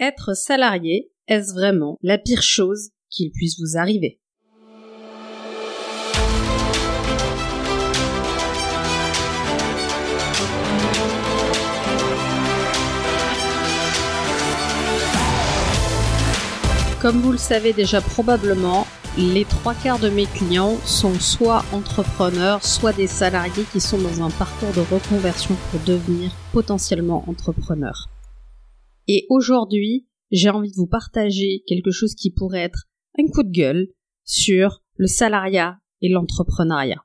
Être salarié, est-ce vraiment la pire chose qu'il puisse vous arriver? Comme vous le savez déjà probablement, les trois quarts de mes clients sont soit entrepreneurs, soit des salariés qui sont dans un parcours de reconversion pour devenir potentiellement entrepreneurs. Et aujourd'hui, j'ai envie de vous partager quelque chose qui pourrait être un coup de gueule sur le salariat et l'entrepreneuriat.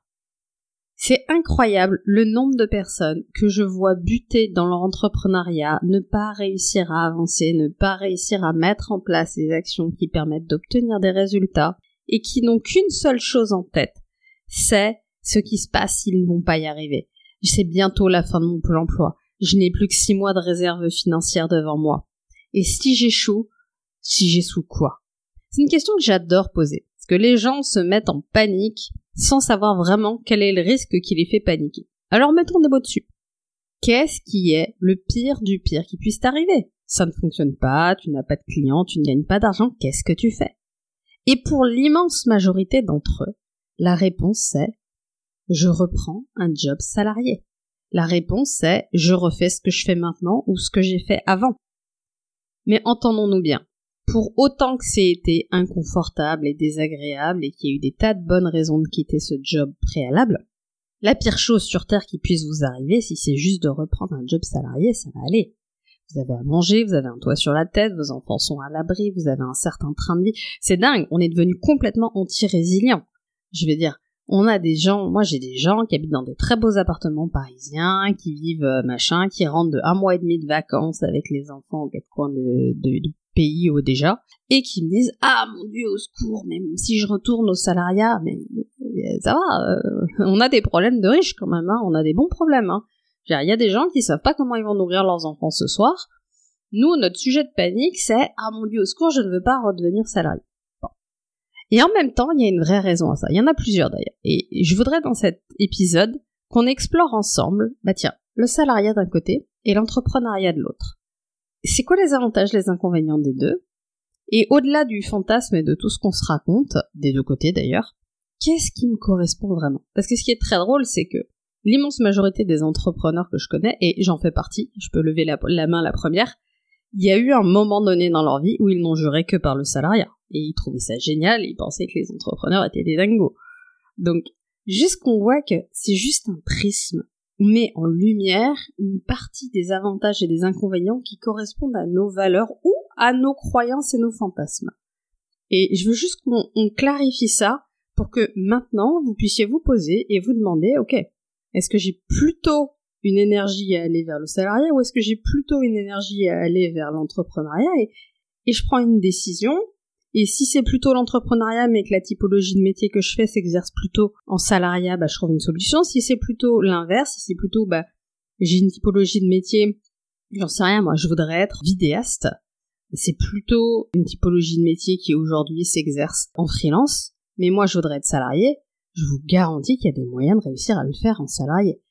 C'est incroyable le nombre de personnes que je vois buter dans leur entrepreneuriat, ne pas réussir à avancer, ne pas réussir à mettre en place des actions qui permettent d'obtenir des résultats et qui n'ont qu'une seule chose en tête, c'est ce qui se passe s'ils ne vont pas y arriver. C'est bientôt la fin de mon plan emploi. Je n'ai plus que six mois de réserve financière devant moi. Et si j'échoue, si j'échoue quoi? C'est une question que j'adore poser. Parce que les gens se mettent en panique sans savoir vraiment quel est le risque qui les fait paniquer. Alors mettons des mots dessus. Qu'est-ce qui est le pire du pire qui puisse t'arriver? Ça ne fonctionne pas, tu n'as pas de clients, tu ne gagnes pas d'argent, qu'est-ce que tu fais? Et pour l'immense majorité d'entre eux, la réponse est je reprends un job salarié. La réponse est je refais ce que je fais maintenant ou ce que j'ai fait avant. Mais entendons-nous bien. Pour autant que c'est été inconfortable et désagréable et qu'il y ait eu des tas de bonnes raisons de quitter ce job préalable, la pire chose sur Terre qui puisse vous arriver, si c'est juste de reprendre un job salarié, ça va aller. Vous avez à manger, vous avez un toit sur la tête, vos enfants sont à l'abri, vous avez un certain train de vie. C'est dingue, on est devenu complètement anti-résilient. Je veux dire, on a des gens, moi j'ai des gens qui habitent dans des très beaux appartements parisiens, qui vivent euh, machin, qui rentrent de un mois et demi de vacances avec les enfants aux quatre coins de, pays au déjà, et qui me disent ah mon dieu au secours, mais si je retourne au salariat, mais, ça va, euh, on a des problèmes de riches quand même, hein, on a des bons problèmes. Hein. Il y a des gens qui savent pas comment ils vont nourrir leurs enfants ce soir. Nous, notre sujet de panique, c'est ah mon dieu au secours, je ne veux pas redevenir salarié. Et en même temps, il y a une vraie raison à ça. Il y en a plusieurs d'ailleurs. Et je voudrais dans cet épisode qu'on explore ensemble, bah tiens, le salariat d'un côté et l'entrepreneuriat de l'autre. C'est quoi les avantages, les inconvénients des deux? Et au-delà du fantasme et de tout ce qu'on se raconte, des deux côtés d'ailleurs, qu'est-ce qui me correspond vraiment? Parce que ce qui est très drôle, c'est que l'immense majorité des entrepreneurs que je connais, et j'en fais partie, je peux lever la, la main la première, il y a eu un moment donné dans leur vie où ils n'ont juré que par le salariat et ils trouvaient ça génial, ils pensaient que les entrepreneurs étaient des dingos. Donc, juste qu'on voit que c'est juste un prisme. On met en lumière une partie des avantages et des inconvénients qui correspondent à nos valeurs ou à nos croyances et nos fantasmes. Et je veux juste qu'on clarifie ça pour que maintenant vous puissiez vous poser et vous demander, ok, est-ce que j'ai plutôt une énergie à aller vers le salariat ou est-ce que j'ai plutôt une énergie à aller vers l'entrepreneuriat? Et, et je prends une décision et si c'est plutôt l'entrepreneuriat, mais que la typologie de métier que je fais s'exerce plutôt en salariat, bah, je trouve une solution. Si c'est plutôt l'inverse, si c'est plutôt, bah, j'ai une typologie de métier, j'en sais rien, moi, je voudrais être vidéaste. C'est plutôt une typologie de métier qui aujourd'hui s'exerce en freelance. Mais moi, je voudrais être salarié. Je vous garantis qu'il y a des moyens de réussir à le faire en salarié.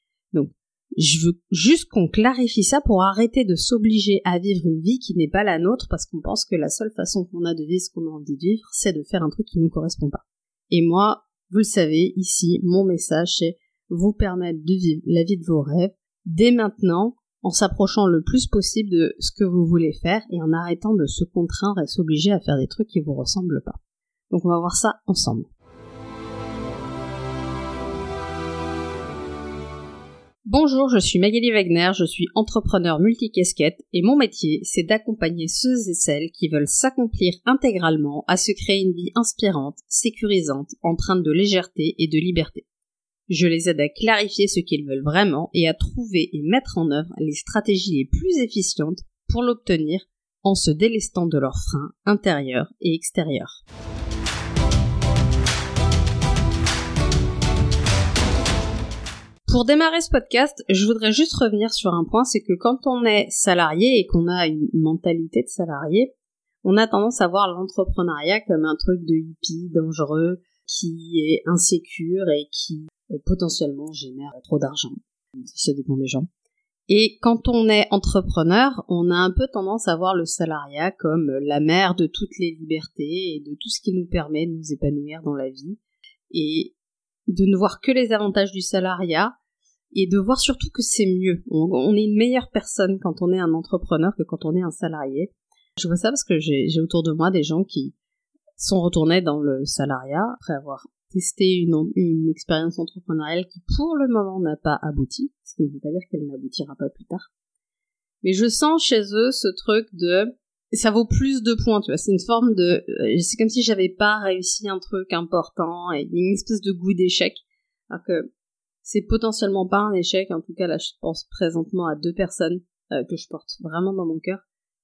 Je veux juste qu'on clarifie ça pour arrêter de s'obliger à vivre une vie qui n'est pas la nôtre parce qu'on pense que la seule façon qu'on a de vivre ce qu'on a envie de vivre, c'est de faire un truc qui ne nous correspond pas. Et moi, vous le savez, ici, mon message, c'est vous permettre de vivre la vie de vos rêves dès maintenant, en s'approchant le plus possible de ce que vous voulez faire et en arrêtant de se contraindre et s'obliger à faire des trucs qui vous ressemblent pas. Donc on va voir ça ensemble. Bonjour, je suis Magali Wagner, je suis entrepreneur multicasquette et mon métier, c'est d'accompagner ceux et celles qui veulent s'accomplir intégralement à se créer une vie inspirante, sécurisante, empreinte de légèreté et de liberté. Je les aide à clarifier ce qu'ils veulent vraiment et à trouver et mettre en œuvre les stratégies les plus efficientes pour l'obtenir en se délestant de leurs freins intérieurs et extérieurs. Pour démarrer ce podcast, je voudrais juste revenir sur un point, c'est que quand on est salarié et qu'on a une mentalité de salarié, on a tendance à voir l'entrepreneuriat comme un truc de hippie dangereux qui est insécure et qui euh, potentiellement génère trop d'argent. Ça dépend des gens. Et quand on est entrepreneur, on a un peu tendance à voir le salariat comme la mère de toutes les libertés et de tout ce qui nous permet de nous épanouir dans la vie. Et de ne voir que les avantages du salariat et de voir surtout que c'est mieux. On, est une meilleure personne quand on est un entrepreneur que quand on est un salarié. Je vois ça parce que j'ai autour de moi des gens qui sont retournés dans le salariat après avoir testé une, expérience entrepreneuriale qui pour le moment n'a pas abouti, ce qui ne veut pas dire qu'elle n'aboutira pas plus tard. Mais je sens chez eux ce truc de ça vaut plus de points, tu vois. C'est une forme de, euh, c'est comme si j'avais pas réussi un truc important et une espèce de goût d'échec. Alors que c'est potentiellement pas un échec. En tout cas, là, je pense présentement à deux personnes euh, que je porte vraiment dans mon cœur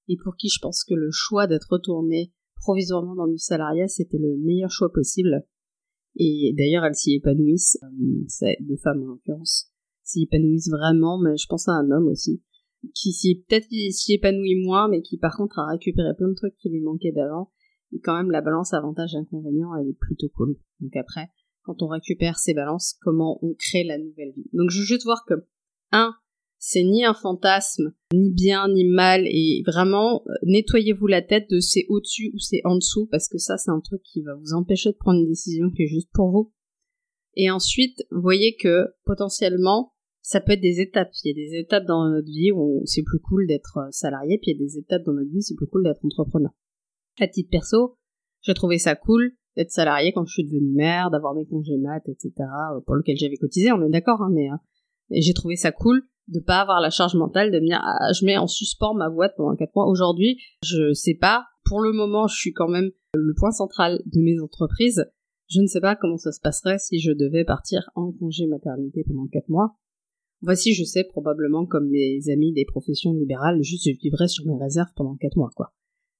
et pour qui je pense que le choix d'être retourné provisoirement dans du salariat, c'était le meilleur choix possible. Et d'ailleurs, elles s'y épanouissent, euh, deux femmes en l'occurrence, s'y épanouissent vraiment, mais je pense à un homme aussi qui s'y peut-être s'y épanouit moins, mais qui par contre a récupéré plein de trucs qui lui manquaient d'avant. Et quand même, la balance avantage-inconvénient, elle est plutôt cool. Donc après, quand on récupère ces balances, comment on crée la nouvelle vie. Donc je veux juste voir que, un, c'est ni un fantasme, ni bien, ni mal, et vraiment, euh, nettoyez-vous la tête de c'est au-dessus ou c'est en dessous, parce que ça, c'est un truc qui va vous empêcher de prendre une décision qui est juste pour vous. Et ensuite, voyez que, potentiellement, ça peut être des étapes. Il y a des étapes dans notre vie où c'est plus cool d'être euh, salarié, puis il y a des étapes dans notre vie où c'est plus cool d'être entrepreneur. À titre perso, j'ai trouvé ça cool d'être salarié quand je suis devenue mère, d'avoir mes congés maths, etc., euh, pour lequel j'avais cotisé, on est d'accord, hein, mais euh, j'ai trouvé ça cool de pas avoir la charge mentale de me dire ah, je mets en suspens ma boîte pendant quatre mois. Aujourd'hui, je sais pas. Pour le moment, je suis quand même le point central de mes entreprises. Je ne sais pas comment ça se passerait si je devais partir en congé maternité pendant quatre mois. Voici, je sais probablement comme mes amis des professions libérales, juste je vivrai sur mes réserves pendant quatre mois, quoi.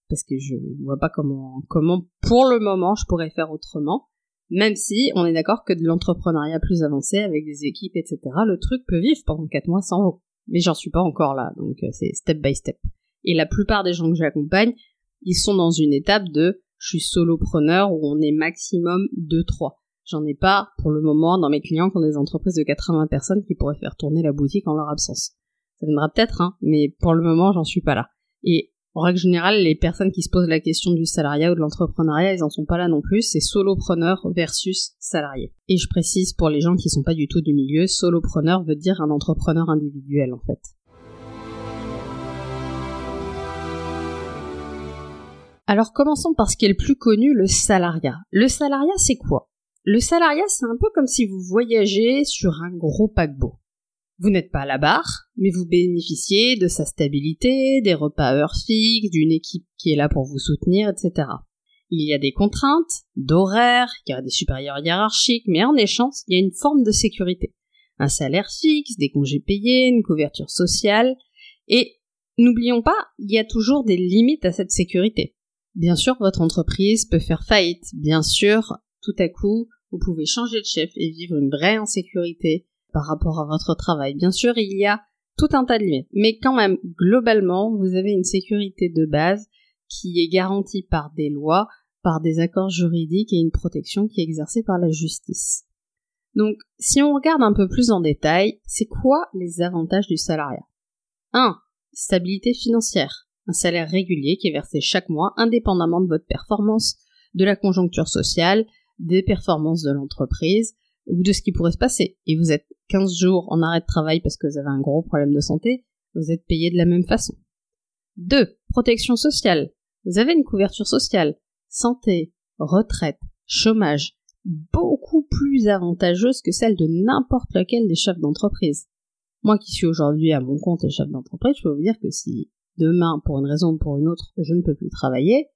Parce que je vois pas comment, comment, pour le moment, je pourrais faire autrement. Même si on est d'accord que de l'entrepreneuriat plus avancé avec des équipes, etc., le truc peut vivre pendant quatre mois sans vous. Mais j'en suis pas encore là, donc euh, c'est step by step. Et la plupart des gens que j'accompagne, ils sont dans une étape de je suis solopreneur où on est maximum 2-3. J'en ai pas pour le moment dans mes clients qui ont des entreprises de 80 personnes qui pourraient faire tourner la boutique en leur absence. Ça viendra peut-être, hein, mais pour le moment, j'en suis pas là. Et en règle générale, les personnes qui se posent la question du salariat ou de l'entrepreneuriat, ils en sont pas là non plus. C'est solopreneur versus salarié. Et je précise pour les gens qui sont pas du tout du milieu, solopreneur veut dire un entrepreneur individuel en fait. Alors commençons par ce qui est le plus connu, le salariat. Le salariat, c'est quoi? Le salariat, c'est un peu comme si vous voyagez sur un gros paquebot. Vous n'êtes pas à la barre, mais vous bénéficiez de sa stabilité, des repas à heure fixe, d'une équipe qui est là pour vous soutenir, etc. Il y a des contraintes, d'horaires, il y a des supérieurs hiérarchiques, mais en échange, il y a une forme de sécurité. Un salaire fixe, des congés payés, une couverture sociale, et n'oublions pas, il y a toujours des limites à cette sécurité. Bien sûr, votre entreprise peut faire faillite. Bien sûr, tout à coup, vous pouvez changer de chef et vivre une vraie insécurité par rapport à votre travail. Bien sûr, il y a tout un tas de limites, mais quand même, globalement, vous avez une sécurité de base qui est garantie par des lois, par des accords juridiques et une protection qui est exercée par la justice. Donc, si on regarde un peu plus en détail, c'est quoi les avantages du salariat? 1. Stabilité financière. Un salaire régulier qui est versé chaque mois indépendamment de votre performance, de la conjoncture sociale, des performances de l'entreprise ou de ce qui pourrait se passer. Et vous êtes 15 jours en arrêt de travail parce que vous avez un gros problème de santé, vous êtes payé de la même façon. 2. Protection sociale. Vous avez une couverture sociale, santé, retraite, chômage, beaucoup plus avantageuse que celle de n'importe lequel des chefs d'entreprise. Moi qui suis aujourd'hui à mon compte et chef d'entreprise, je peux vous dire que si demain, pour une raison ou pour une autre, je ne peux plus travailler,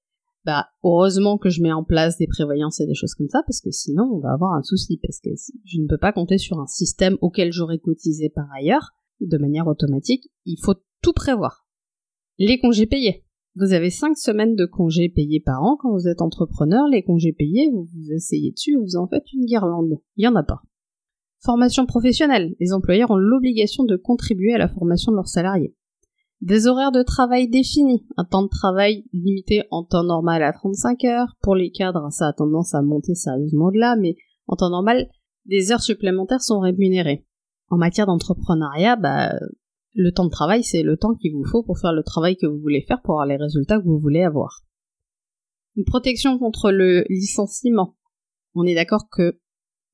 bah heureusement que je mets en place des prévoyances et des choses comme ça parce que sinon on va avoir un souci parce que je ne peux pas compter sur un système auquel j'aurais cotisé par ailleurs de manière automatique, il faut tout prévoir. Les congés payés. Vous avez cinq semaines de congés payés par an quand vous êtes entrepreneur, les congés payés, vous vous asseyez dessus, vous en faites une guirlande. Il y en a pas. Formation professionnelle. Les employeurs ont l'obligation de contribuer à la formation de leurs salariés. Des horaires de travail définis, un temps de travail limité en temps normal à 35 heures. Pour les cadres, ça a tendance à monter sérieusement de là, mais en temps normal, des heures supplémentaires sont rémunérées. En matière d'entrepreneuriat, bah, Le temps de travail, c'est le temps qu'il vous faut pour faire le travail que vous voulez faire pour avoir les résultats que vous voulez avoir. Une protection contre le licenciement. On est d'accord que,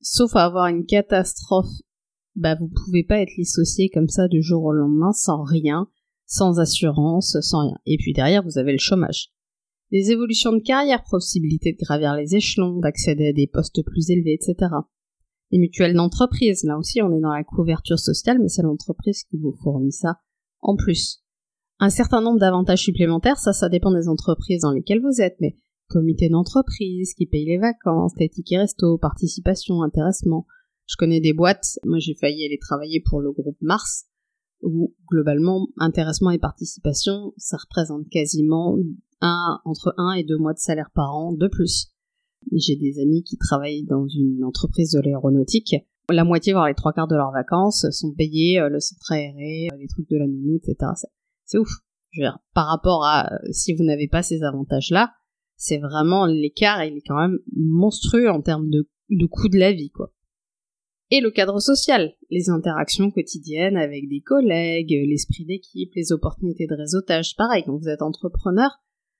sauf à avoir une catastrophe, bah vous pouvez pas être licencié comme ça du jour au lendemain sans rien, sans assurance, sans rien. Et puis derrière, vous avez le chômage. Des évolutions de carrière, possibilité de gravir les échelons, d'accéder à des postes plus élevés, etc. Les mutuelles d'entreprise, là aussi on est dans la couverture sociale, mais c'est l'entreprise qui vous fournit ça en plus. Un certain nombre d'avantages supplémentaires, ça, ça dépend des entreprises dans lesquelles vous êtes, mais comité d'entreprise qui paye les vacances, les tickets resto, participation, intéressement. Je connais des boîtes, moi j'ai failli aller travailler pour le groupe Mars, où globalement, intéressement et participation, ça représente quasiment un, entre un et deux mois de salaire par an de plus. J'ai des amis qui travaillent dans une entreprise de l'aéronautique. La moitié, voire les trois quarts de leurs vacances sont payés, euh, le centre aéré, euh, les trucs de la nounou, etc. C'est ouf. Par rapport à euh, si vous n'avez pas ces avantages-là, c'est vraiment l'écart, il est quand même monstrueux en termes de, de coût de la vie, quoi. Et le cadre social, les interactions quotidiennes avec des collègues, l'esprit d'équipe, les opportunités de réseautage. Pareil, quand vous êtes entrepreneur,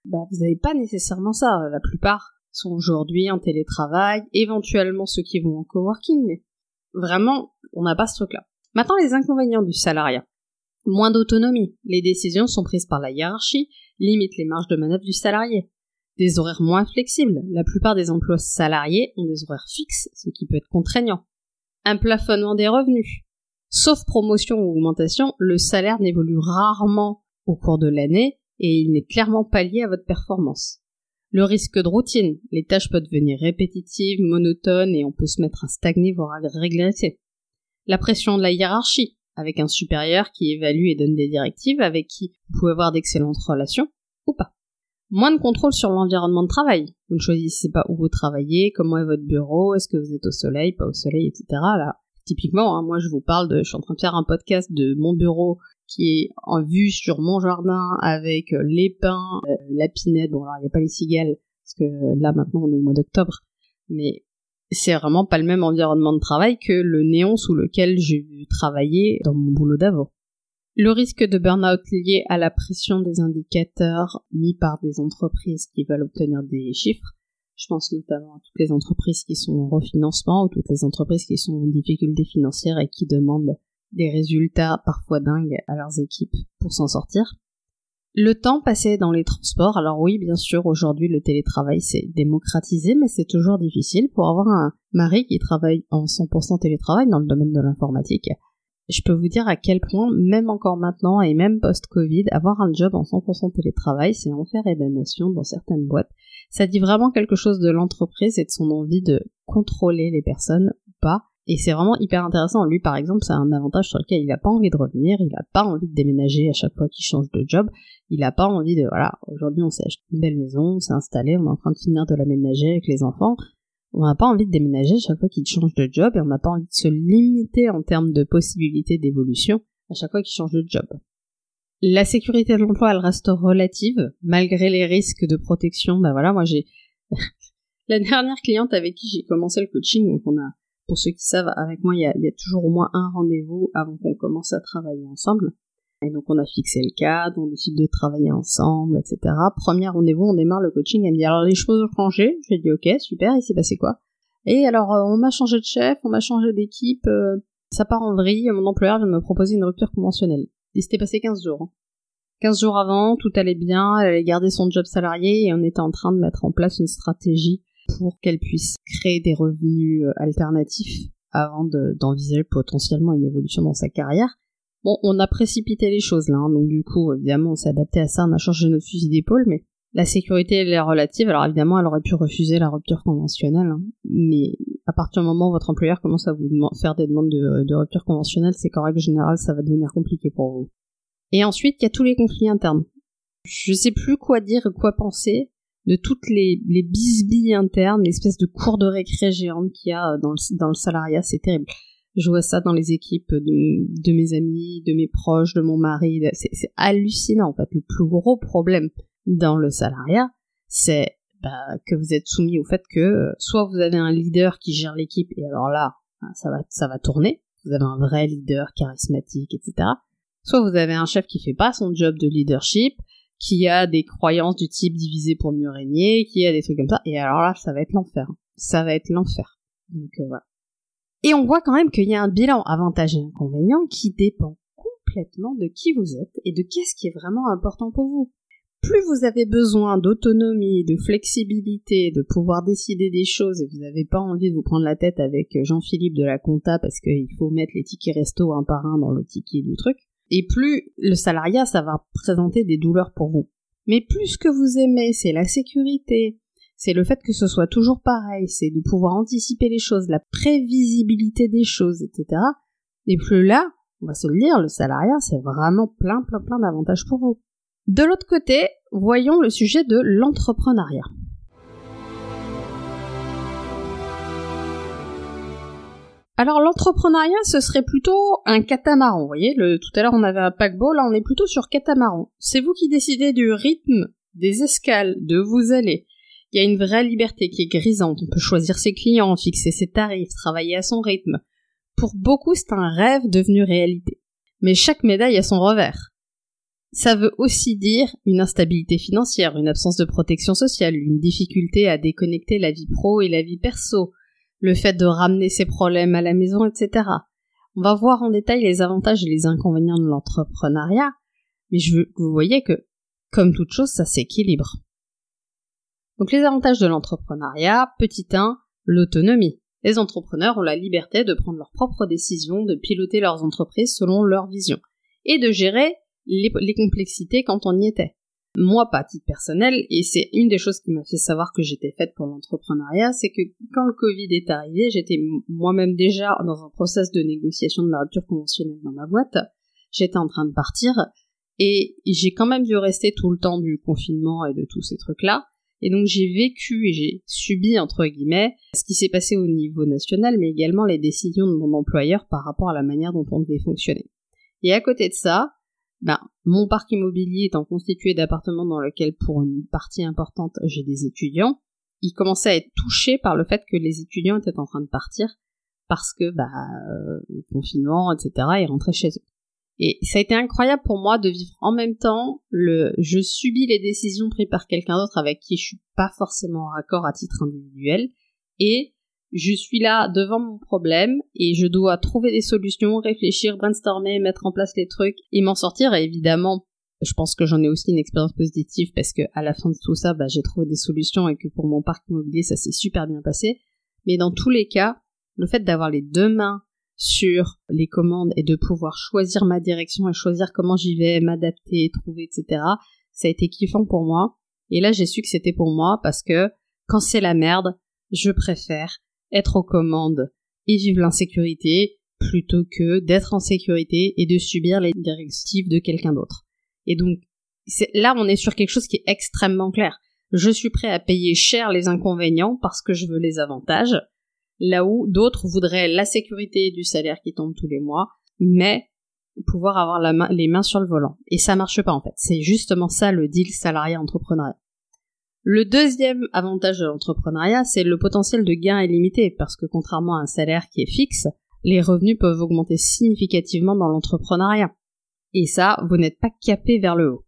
bah, vous n'avez pas nécessairement ça. La plupart sont aujourd'hui en télétravail, éventuellement ceux qui vont en coworking, mais vraiment, on n'a pas ce truc-là. Maintenant, les inconvénients du salariat. Moins d'autonomie. Les décisions sont prises par la hiérarchie, limitent les marges de manœuvre du salarié. Des horaires moins flexibles. La plupart des emplois salariés ont des horaires fixes, ce qui peut être contraignant un plafonnement des revenus. Sauf promotion ou augmentation, le salaire n'évolue rarement au cours de l'année et il n'est clairement pas lié à votre performance. Le risque de routine, les tâches peuvent devenir répétitives, monotones et on peut se mettre à stagner voire à régresser. La pression de la hiérarchie, avec un supérieur qui évalue et donne des directives avec qui vous pouvez avoir d'excellentes relations ou pas. Moins de contrôle sur l'environnement de travail. Vous ne choisissez pas où vous travaillez, comment est votre bureau, est-ce que vous êtes au soleil, pas au soleil, etc. Là, typiquement, hein, moi je vous parle de, je suis en train de faire un podcast de mon bureau qui est en vue sur mon jardin avec euh, les pins, euh, la pinette. Bon alors il n'y a pas les cigales parce que euh, là maintenant on est au mois d'octobre, mais c'est vraiment pas le même environnement de travail que le néon sous lequel j'ai travaillé dans mon boulot d'avant. Le risque de burn-out lié à la pression des indicateurs mis par des entreprises qui veulent obtenir des chiffres. Je pense notamment à toutes les entreprises qui sont en refinancement ou toutes les entreprises qui sont en difficulté financière et qui demandent des résultats parfois dingues à leurs équipes pour s'en sortir. Le temps passé dans les transports, alors oui, bien sûr, aujourd'hui le télétravail s'est démocratisé, mais c'est toujours difficile pour avoir un mari qui travaille en 100% télétravail dans le domaine de l'informatique je peux vous dire à quel point, même encore maintenant et même post-Covid, avoir un job en 100% télétravail, c'est enfer et damnation dans certaines boîtes. Ça dit vraiment quelque chose de l'entreprise et de son envie de contrôler les personnes ou pas. Et c'est vraiment hyper intéressant. Lui, par exemple, c'est un avantage sur lequel il n'a pas envie de revenir, il n'a pas envie de déménager à chaque fois qu'il change de job. Il n'a pas envie de, voilà, aujourd'hui on s'est acheté une belle maison, on s'est installé, on est en train de finir de l'aménager avec les enfants on n'a pas envie de déménager chaque fois qu'il change de job et on n'a pas envie de se limiter en termes de possibilités d'évolution à chaque fois qu'il change de job. La sécurité de l'emploi, elle reste relative, malgré les risques de protection. Ben voilà, moi j'ai la dernière cliente avec qui j'ai commencé le coaching, donc on a, pour ceux qui savent, avec moi, il y a toujours au moins un rendez-vous avant qu'on commence à travailler ensemble. Et donc on a fixé le cadre, on décide de travailler ensemble, etc. Premier rendez-vous, on démarre le coaching, elle me dit alors les choses ont changé, j'ai dit ok, super, il s'est passé quoi? Et alors euh, on m'a changé de chef, on m'a changé d'équipe, euh, ça part en vrille, mon employeur vient de me proposer une rupture conventionnelle. Il s'était passé 15 jours. Hein. 15 jours avant, tout allait bien, elle allait garder son job salarié et on était en train de mettre en place une stratégie pour qu'elle puisse créer des revenus euh, alternatifs avant d'envisager potentiellement une évolution dans sa carrière. Bon, on a précipité les choses là, hein, donc du coup, évidemment, on s'est adapté à ça, on a changé notre fusil d'épaule, mais la sécurité, elle est relative. Alors évidemment, elle aurait pu refuser la rupture conventionnelle, hein, mais à partir du moment où votre employeur commence à vous faire des demandes de, rupture conventionnelle, c'est qu'en règle générale, ça va devenir compliqué pour vous. Et ensuite, il y a tous les conflits internes. Je sais plus quoi dire quoi penser de toutes les, les bisbilles internes, l'espèce de cours de récré géante qu'il y a dans dans le salariat, c'est terrible. Je vois ça dans les équipes de, mes amis, de mes proches, de mon mari. C'est hallucinant en fait. Le plus gros problème dans le salariat, c'est bah, que vous êtes soumis au fait que euh, soit vous avez un leader qui gère l'équipe et alors là, hein, ça va, ça va tourner. Vous avez un vrai leader charismatique, etc. Soit vous avez un chef qui fait pas son job de leadership, qui a des croyances du type diviser pour mieux régner, qui a des trucs comme ça, et alors là, ça va être l'enfer. Ça va être l'enfer. Donc euh, voilà. Et on voit quand même qu'il y a un bilan avantage et inconvénient qui dépend complètement de qui vous êtes et de qu'est-ce qui est vraiment important pour vous. Plus vous avez besoin d'autonomie, de flexibilité, de pouvoir décider des choses et vous n'avez pas envie de vous prendre la tête avec Jean-Philippe de la compta parce qu'il faut mettre les tickets resto un par un dans le ticket du truc, et plus le salariat, ça va présenter des douleurs pour vous. Mais plus ce que vous aimez, c'est la sécurité, c'est le fait que ce soit toujours pareil, c'est de pouvoir anticiper les choses, la prévisibilité des choses, etc. Et plus là, on va se le dire, le salariat, c'est vraiment plein, plein, plein d'avantages pour vous. De l'autre côté, voyons le sujet de l'entrepreneuriat. Alors l'entrepreneuriat, ce serait plutôt un catamaran. Vous voyez, tout à l'heure on avait un paquebot, là on est plutôt sur catamaran. C'est vous qui décidez du rythme des escales, de vous allez. Il y a une vraie liberté qui est grisante. On peut choisir ses clients, fixer ses tarifs, travailler à son rythme. Pour beaucoup, c'est un rêve devenu réalité. Mais chaque médaille a son revers. Ça veut aussi dire une instabilité financière, une absence de protection sociale, une difficulté à déconnecter la vie pro et la vie perso, le fait de ramener ses problèmes à la maison, etc. On va voir en détail les avantages et les inconvénients de l'entrepreneuriat, mais je veux que vous voyez que, comme toute chose, ça s'équilibre. Donc les avantages de l'entrepreneuriat, petit 1, l'autonomie. Les entrepreneurs ont la liberté de prendre leurs propres décisions, de piloter leurs entreprises selon leur vision, et de gérer les, complexités quand on y était. Moi, pas à titre personnel, et c'est une des choses qui m'a fait savoir que j'étais faite pour l'entrepreneuriat, c'est que quand le Covid est arrivé, j'étais moi-même déjà dans un process de négociation de la rupture conventionnelle dans ma boîte, j'étais en train de partir, et j'ai quand même dû rester tout le temps du confinement et de tous ces trucs-là, et donc j'ai vécu et j'ai subi, entre guillemets, ce qui s'est passé au niveau national, mais également les décisions de mon employeur par rapport à la manière dont on devait fonctionner. Et à côté de ça, ben, mon parc immobilier étant constitué d'appartements dans lesquels pour une partie importante j'ai des étudiants, il commençait à être touché par le fait que les étudiants étaient en train de partir parce que bah euh, confinement, etc. ils rentraient chez eux. Et ça a été incroyable pour moi de vivre en même temps le je subis les décisions prises par quelqu'un d'autre avec qui je suis pas forcément en accord à titre individuel et je suis là devant mon problème et je dois trouver des solutions, réfléchir, brainstormer, mettre en place les trucs et m'en sortir et évidemment je pense que j'en ai aussi une expérience positive parce que à la fin de tout ça, bah, j'ai trouvé des solutions et que pour mon parc immobilier, ça s'est super bien passé. Mais dans tous les cas, le fait d'avoir les deux mains sur les commandes et de pouvoir choisir ma direction et choisir comment j'y vais, m'adapter, trouver, etc. Ça a été kiffant pour moi. Et là, j'ai su que c'était pour moi parce que quand c'est la merde, je préfère être aux commandes et vivre l'insécurité plutôt que d'être en sécurité et de subir les directives de quelqu'un d'autre. Et donc, là, on est sur quelque chose qui est extrêmement clair. Je suis prêt à payer cher les inconvénients parce que je veux les avantages là où d'autres voudraient la sécurité du salaire qui tombe tous les mois, mais pouvoir avoir les mains sur le volant. Et ça marche pas en fait. C'est justement ça le deal salarié-entrepreneuriat. Le deuxième avantage de l'entrepreneuriat, c'est le potentiel de gain est limité, parce que contrairement à un salaire qui est fixe, les revenus peuvent augmenter significativement dans l'entrepreneuriat. Et ça, vous n'êtes pas capé vers le haut.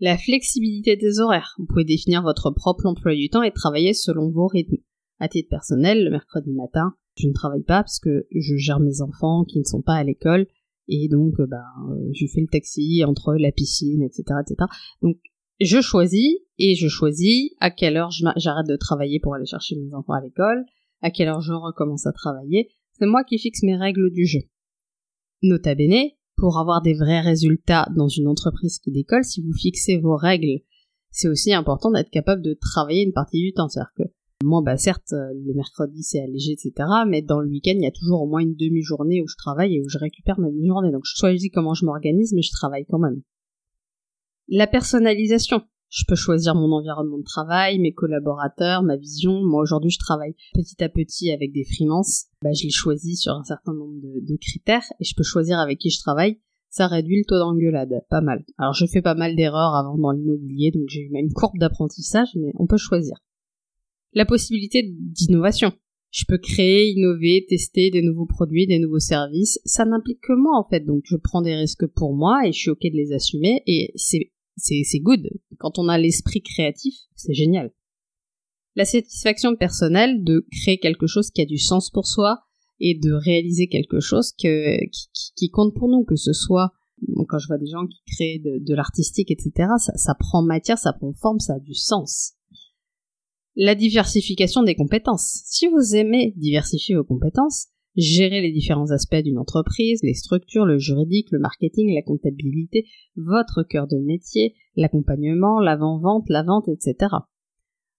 La flexibilité des horaires. Vous pouvez définir votre propre emploi du temps et travailler selon vos rythmes. À titre personnel, le mercredi matin, je ne travaille pas parce que je gère mes enfants qui ne sont pas à l'école et donc euh, ben je fais le taxi entre la piscine, etc., etc. Donc je choisis et je choisis à quelle heure j'arrête de travailler pour aller chercher mes enfants à l'école, à quelle heure je recommence à travailler. C'est moi qui fixe mes règles du jeu. Nota bene, pour avoir des vrais résultats dans une entreprise qui décolle, si vous fixez vos règles, c'est aussi important d'être capable de travailler une partie du temps. C'est-à-dire moi, bah certes, euh, le mercredi c'est allégé, etc. Mais dans le week-end, il y a toujours au moins une demi-journée où je travaille et où je récupère ma demi-journée. Donc je choisis comment je m'organise, mais je travaille quand même. La personnalisation. Je peux choisir mon environnement de travail, mes collaborateurs, ma vision. Moi aujourd'hui, je travaille petit à petit avec des freelances. Bah, je les choisis sur un certain nombre de, critères et je peux choisir avec qui je travaille ça réduit le taux d'engueulade, pas mal. Alors je fais pas mal d'erreurs avant dans l'immobilier, donc j'ai eu une courbe d'apprentissage, mais on peut choisir la possibilité d'innovation. je peux créer, innover, tester des nouveaux produits, des nouveaux services. Ça n'implique que moi en fait, donc je prends des risques pour moi et je suis ok de les assumer et c'est c'est c'est good. Quand on a l'esprit créatif, c'est génial. La satisfaction personnelle de créer quelque chose qui a du sens pour soi et de réaliser quelque chose que, qui, qui compte pour nous, que ce soit quand je vois des gens qui créent de, de l'artistique, etc., ça, ça prend matière, ça prend forme, ça a du sens. La diversification des compétences. Si vous aimez diversifier vos compétences, gérer les différents aspects d'une entreprise, les structures, le juridique, le marketing, la comptabilité, votre cœur de métier, l'accompagnement, l'avant-vente, la vente, etc.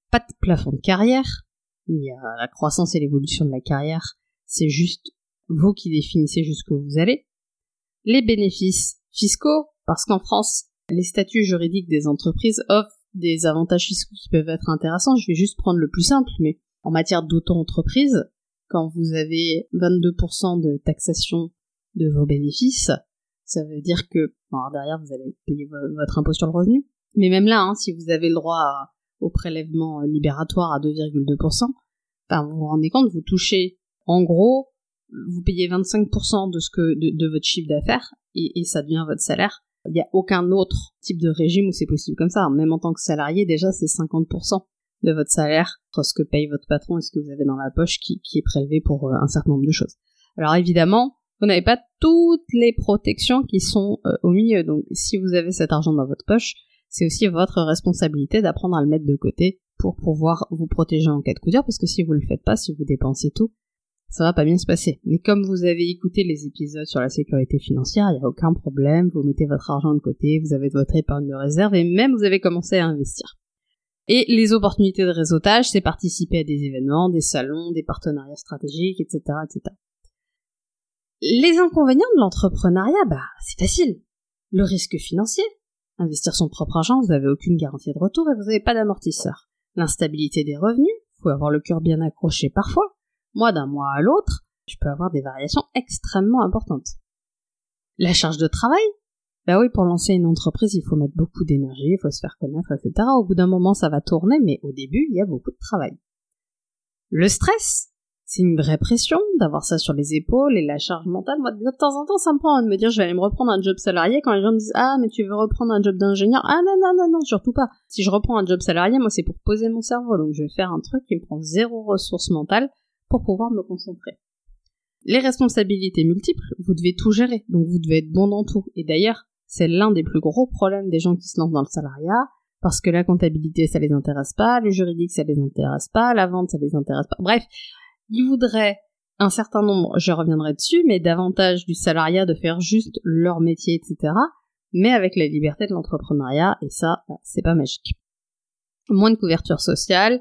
Pas de plafond de carrière, il y a la croissance et l'évolution de la carrière, c'est juste vous qui définissez jusqu'où vous allez. Les bénéfices fiscaux, parce qu'en France, les statuts juridiques des entreprises offrent des avantages fiscaux qui peuvent être intéressants. Je vais juste prendre le plus simple, mais en matière d'auto-entreprise, quand vous avez 22% de taxation de vos bénéfices, ça veut dire que alors derrière vous allez payer votre impôt sur le revenu. Mais même là, hein, si vous avez le droit au prélèvement libératoire à 2,2%, ben vous vous rendez compte, vous touchez en gros, vous payez 25% de ce que de, votre chiffre d'affaires et ça devient votre salaire. Il n'y a aucun autre type de régime où c'est possible comme ça. Même en tant que salarié, déjà, c'est 50% de votre salaire, entre ce que paye votre patron et ce que vous avez dans la poche qui, est prélevé pour euh, un certain nombre de choses. Alors évidemment, vous n'avez pas toutes les protections qui sont euh, au milieu. Donc si vous avez cet argent dans votre poche, c'est aussi votre responsabilité d'apprendre à le mettre de côté pour pouvoir vous protéger en cas de coup dur, parce que si vous le faites pas, si vous dépensez tout, ça va pas bien se passer. Mais comme vous avez écouté les épisodes sur la sécurité financière, il n'y a aucun problème, vous mettez votre argent de côté, vous avez votre épargne de réserve et même vous avez commencé à investir. Et les opportunités de réseautage, c'est participer à des événements, des salons, des partenariats stratégiques, etc., etc. Les inconvénients de l'entrepreneuriat, bah, c'est facile. Le risque financier. Investir son propre argent, vous n'avez aucune garantie de retour et vous n'avez pas d'amortisseur. L'instabilité des revenus, faut avoir le cœur bien accroché parfois. Moi, d'un mois à l'autre, je peux avoir des variations extrêmement importantes. La charge de travail? Bah oui, pour lancer une entreprise, il faut mettre beaucoup d'énergie, il faut se faire connaître, etc. Au bout d'un moment, ça va tourner, mais au début, il y a beaucoup de travail. Le stress c'est une vraie pression d'avoir ça sur les épaules et la charge mentale. Moi, de temps en temps, ça me prend de me dire je vais aller me reprendre un job salarié quand les gens me disent ah mais tu veux reprendre un job d'ingénieur? Ah non non non non surtout pas. Si je reprends un job salarié, moi c'est pour poser mon cerveau donc je vais faire un truc qui me prend zéro ressource mentale pour pouvoir me concentrer. Les responsabilités multiples, vous devez tout gérer, donc vous devez être bon dans tout. Et d'ailleurs, c'est l'un des plus gros problèmes des gens qui se lancent dans le salariat, parce que la comptabilité, ça les intéresse pas, le juridique, ça les intéresse pas, la vente, ça les intéresse pas. Bref, ils voudraient un certain nombre, je reviendrai dessus, mais davantage du salariat de faire juste leur métier, etc., mais avec la liberté de l'entrepreneuriat, et ça, c'est pas magique. Moins de couverture sociale,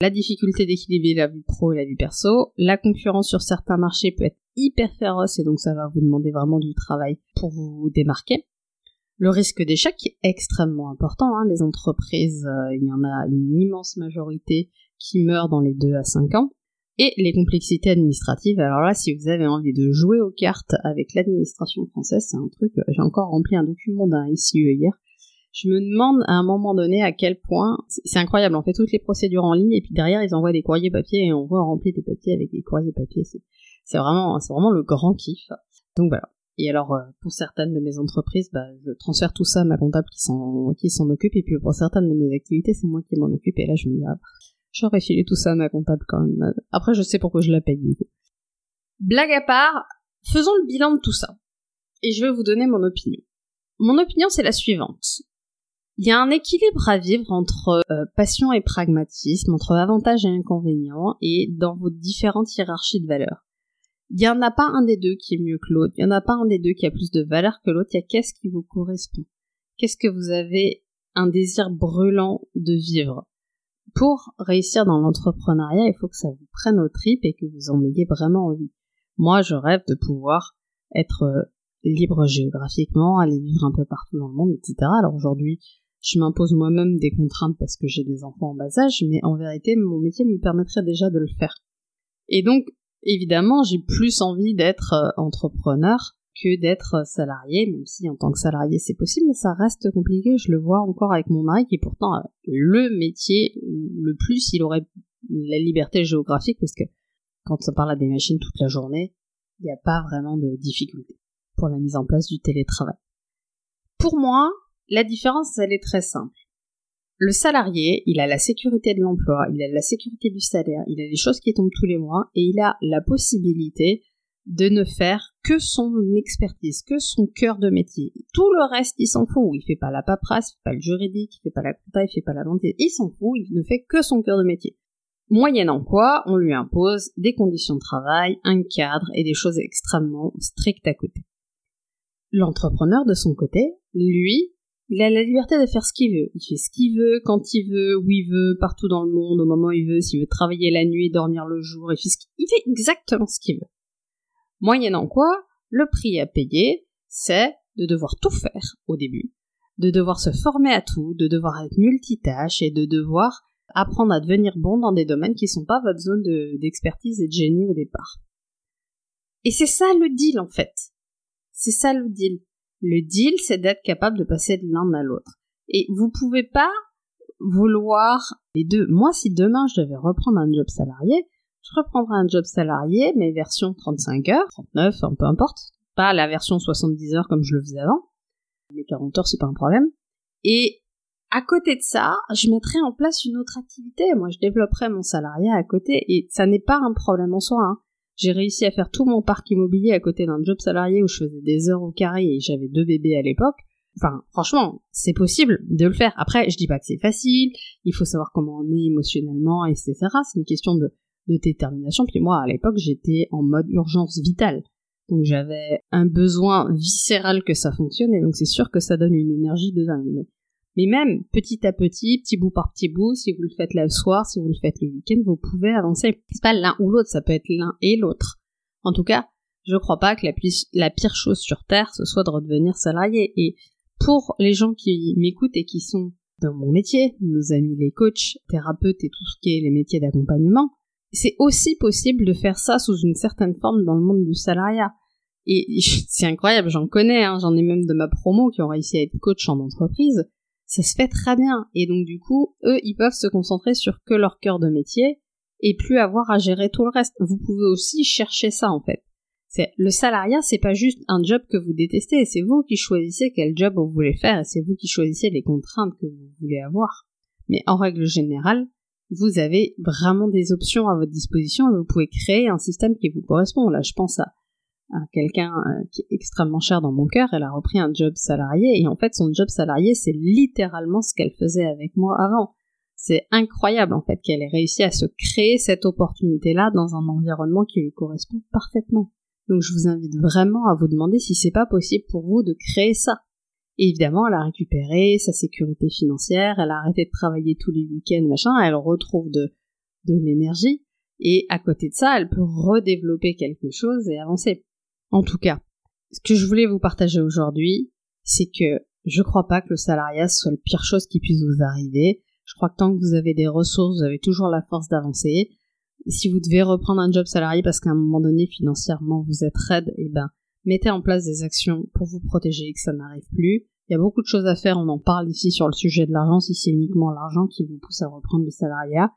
la difficulté d'équilibrer la vie pro et la vie perso, la concurrence sur certains marchés peut être hyper féroce et donc ça va vous demander vraiment du travail pour vous démarquer. Le risque d'échec est extrêmement important. Hein. Les entreprises, euh, il y en a une immense majorité qui meurent dans les 2 à 5 ans. Et les complexités administratives. Alors là, si vous avez envie de jouer aux cartes avec l'administration française, c'est un truc. Euh, j'ai encore rempli un document d'un SIE hier je me demande à un moment donné à quel point c'est incroyable. On fait toutes les procédures en ligne et puis derrière ils envoient des courriers papier et on voit remplir des papiers avec des courriers papier. C'est vraiment, c'est vraiment le grand kiff. Donc voilà. Et alors euh, pour certaines de mes entreprises, bah, je transfère tout ça à ma comptable qui s'en qui s'en occupe et puis pour certaines de mes activités, c'est moi qui m'en occupe et là je me dis ah, j'aurais filé tout ça à ma comptable quand même. Après je sais pourquoi je la paye du coup. Blague à part, faisons le bilan de tout ça. Et je vais vous donner mon opinion. Mon opinion c'est la suivante. Il y a un équilibre à vivre entre euh, passion et pragmatisme, entre avantages et inconvénients, et dans vos différentes hiérarchies de valeurs. Il n'y en a pas un des deux qui est mieux que l'autre, il n'y en a pas un des deux qui a plus de valeur que l'autre, il y a qu'est-ce qui vous correspond. Qu'est-ce que vous avez un désir brûlant de vivre? Pour réussir dans l'entrepreneuriat, il faut que ça vous prenne au tripes et que vous en ayez vraiment envie. Moi, je rêve de pouvoir être euh, libre géographiquement, aller vivre un peu partout dans le monde, etc. Alors aujourd'hui, je m'impose moi-même des contraintes parce que j'ai des enfants en bas âge, mais en vérité, mon métier me permettrait déjà de le faire. Et donc, évidemment, j'ai plus envie d'être euh, entrepreneur que d'être salarié, même si en tant que salarié c'est possible, mais ça reste compliqué. Je le vois encore avec mon mari qui pourtant a le métier le plus, il aurait la liberté géographique parce que quand on parle à des machines toute la journée, il n'y a pas vraiment de difficulté pour la mise en place du télétravail. Pour moi, la différence, elle est très simple. Le salarié, il a la sécurité de l'emploi, il a la sécurité du salaire, il a des choses qui tombent tous les mois et il a la possibilité de ne faire que son expertise, que son cœur de métier. Tout le reste, il s'en fout. Il fait pas la paperasse, il fait pas le juridique, il fait pas la compta, il fait pas la vente. Il s'en fout, il ne fait que son cœur de métier. Moyennant quoi, on lui impose des conditions de travail, un cadre et des choses extrêmement strictes à côté. L'entrepreneur, de son côté, lui, il a la liberté de faire ce qu'il veut. Il fait ce qu'il veut, quand il veut, où il veut, partout dans le monde, au moment où il veut, s'il veut travailler la nuit, dormir le jour, il fait, il fait exactement ce qu'il veut. Moyennant quoi, le prix à payer, c'est de devoir tout faire au début, de devoir se former à tout, de devoir être multitâche et de devoir apprendre à devenir bon dans des domaines qui sont pas votre zone d'expertise et de génie au départ. Et c'est ça le deal en fait. C'est ça le deal. Le deal, c'est d'être capable de passer de l'un à l'autre. Et vous pouvez pas vouloir les deux. Moi, si demain je devais reprendre un job salarié, je reprendrai un job salarié, mais version 35 heures, 39, peu importe. Pas la version 70 heures comme je le faisais avant. Les 40 heures, c'est pas un problème. Et à côté de ça, je mettrais en place une autre activité. Moi, je développerais mon salariat à côté et ça n'est pas un problème en soi. Hein. J'ai réussi à faire tout mon parc immobilier à côté d'un job salarié où je faisais des heures au carré et j'avais deux bébés à l'époque. Enfin, franchement, c'est possible de le faire. Après, je dis pas que c'est facile. Il faut savoir comment on est émotionnellement, etc. C'est une question de, de détermination. Puis moi, à l'époque, j'étais en mode urgence vitale. Donc j'avais un besoin viscéral que ça fonctionne et donc c'est sûr que ça donne une énergie de dingue. Même petit à petit, petit bout par petit bout, si vous le faites le soir, si vous le faites le week-end, vous pouvez avancer. C'est pas l'un ou l'autre, ça peut être l'un et l'autre. En tout cas, je crois pas que la, la pire chose sur Terre, ce soit de redevenir salarié. Et pour les gens qui m'écoutent et qui sont dans mon métier, nos amis les coachs, thérapeutes et tout ce qui est les métiers d'accompagnement, c'est aussi possible de faire ça sous une certaine forme dans le monde du salariat. Et c'est incroyable, j'en connais, hein, j'en ai même de ma promo qui ont réussi à être coach en entreprise ça se fait très bien. Et donc du coup, eux, ils peuvent se concentrer sur que leur cœur de métier et plus avoir à gérer tout le reste. Vous pouvez aussi chercher ça en fait. C'est le salariat, c'est pas juste un job que vous détestez, c'est vous qui choisissez quel job vous voulez faire et c'est vous qui choisissez les contraintes que vous voulez avoir. Mais en règle générale, vous avez vraiment des options à votre disposition et vous pouvez créer un système qui vous correspond. Là, je pense à quelqu'un euh, qui est extrêmement cher dans mon cœur, elle a repris un job salarié et en fait son job salarié c'est littéralement ce qu'elle faisait avec moi avant. C'est incroyable en fait qu'elle ait réussi à se créer cette opportunité-là dans un environnement qui lui correspond parfaitement. Donc je vous invite vraiment à vous demander si c'est pas possible pour vous de créer ça. évidemment, elle a récupéré sa sécurité financière, elle a arrêté de travailler tous les week-ends, machin, elle retrouve de, de l'énergie, et à côté de ça, elle peut redévelopper quelque chose et avancer. En tout cas, ce que je voulais vous partager aujourd'hui, c'est que je crois pas que le salariat soit la pire chose qui puisse vous arriver. Je crois que tant que vous avez des ressources, vous avez toujours la force d'avancer. Si vous devez reprendre un job salarié parce qu'à un moment donné, financièrement, vous êtes raide, eh ben, mettez en place des actions pour vous protéger et que ça n'arrive plus. Il y a beaucoup de choses à faire, on en parle ici sur le sujet de l'argent, si c'est uniquement l'argent qui vous pousse à reprendre le salariat.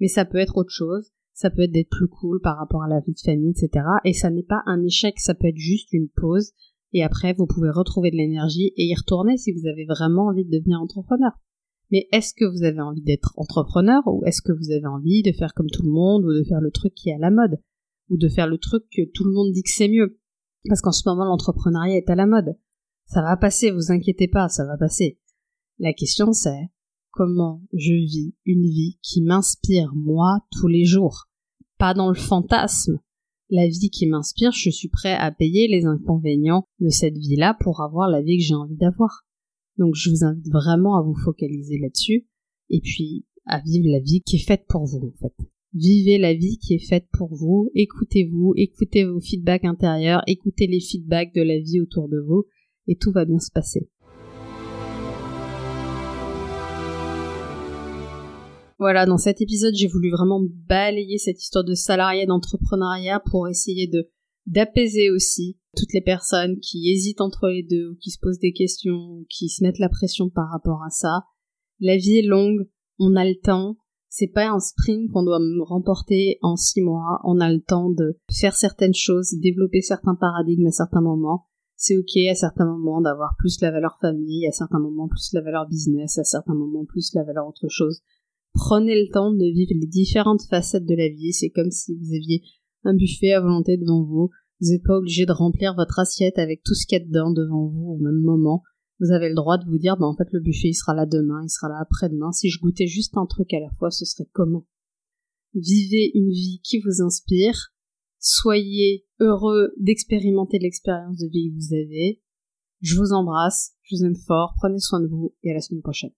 Mais ça peut être autre chose ça peut être d'être plus cool par rapport à la vie de famille, etc. Et ça n'est pas un échec, ça peut être juste une pause. Et après, vous pouvez retrouver de l'énergie et y retourner si vous avez vraiment envie de devenir entrepreneur. Mais est-ce que vous avez envie d'être entrepreneur ou est-ce que vous avez envie de faire comme tout le monde ou de faire le truc qui est à la mode ou de faire le truc que tout le monde dit que c'est mieux? Parce qu'en ce moment, l'entrepreneuriat est à la mode. Ça va passer, vous inquiétez pas, ça va passer. La question c'est comment je vis une vie qui m'inspire moi tous les jours. Pas dans le fantasme. La vie qui m'inspire, je suis prêt à payer les inconvénients de cette vie-là pour avoir la vie que j'ai envie d'avoir. Donc je vous invite vraiment à vous focaliser là-dessus et puis à vivre la vie qui est faite pour vous en fait. Vivez la vie qui est faite pour vous, écoutez-vous, écoutez vos feedbacks intérieurs, écoutez les feedbacks de la vie autour de vous et tout va bien se passer. Voilà, dans cet épisode, j'ai voulu vraiment balayer cette histoire de salariat d'entrepreneuriat pour essayer de d'apaiser aussi toutes les personnes qui hésitent entre les deux, ou qui se posent des questions, qui se mettent la pression par rapport à ça. La vie est longue, on a le temps, C'est pas un sprint qu'on doit remporter en six mois. On a le temps de faire certaines choses, développer certains paradigmes à certains moments. C'est ok à certains moments d'avoir plus la valeur famille, à certains moments plus la valeur business, à certains moments plus la valeur autre chose. Prenez le temps de vivre les différentes facettes de la vie. C'est comme si vous aviez un buffet à volonté devant vous. Vous n'êtes pas obligé de remplir votre assiette avec tout ce qu'il y a dedans devant vous au même moment. Vous avez le droit de vous dire, bah, en fait, le buffet, il sera là demain, il sera là après-demain. Si je goûtais juste un truc à la fois, ce serait comment? Vivez une vie qui vous inspire. Soyez heureux d'expérimenter l'expérience de vie que vous avez. Je vous embrasse, je vous aime fort, prenez soin de vous et à la semaine prochaine.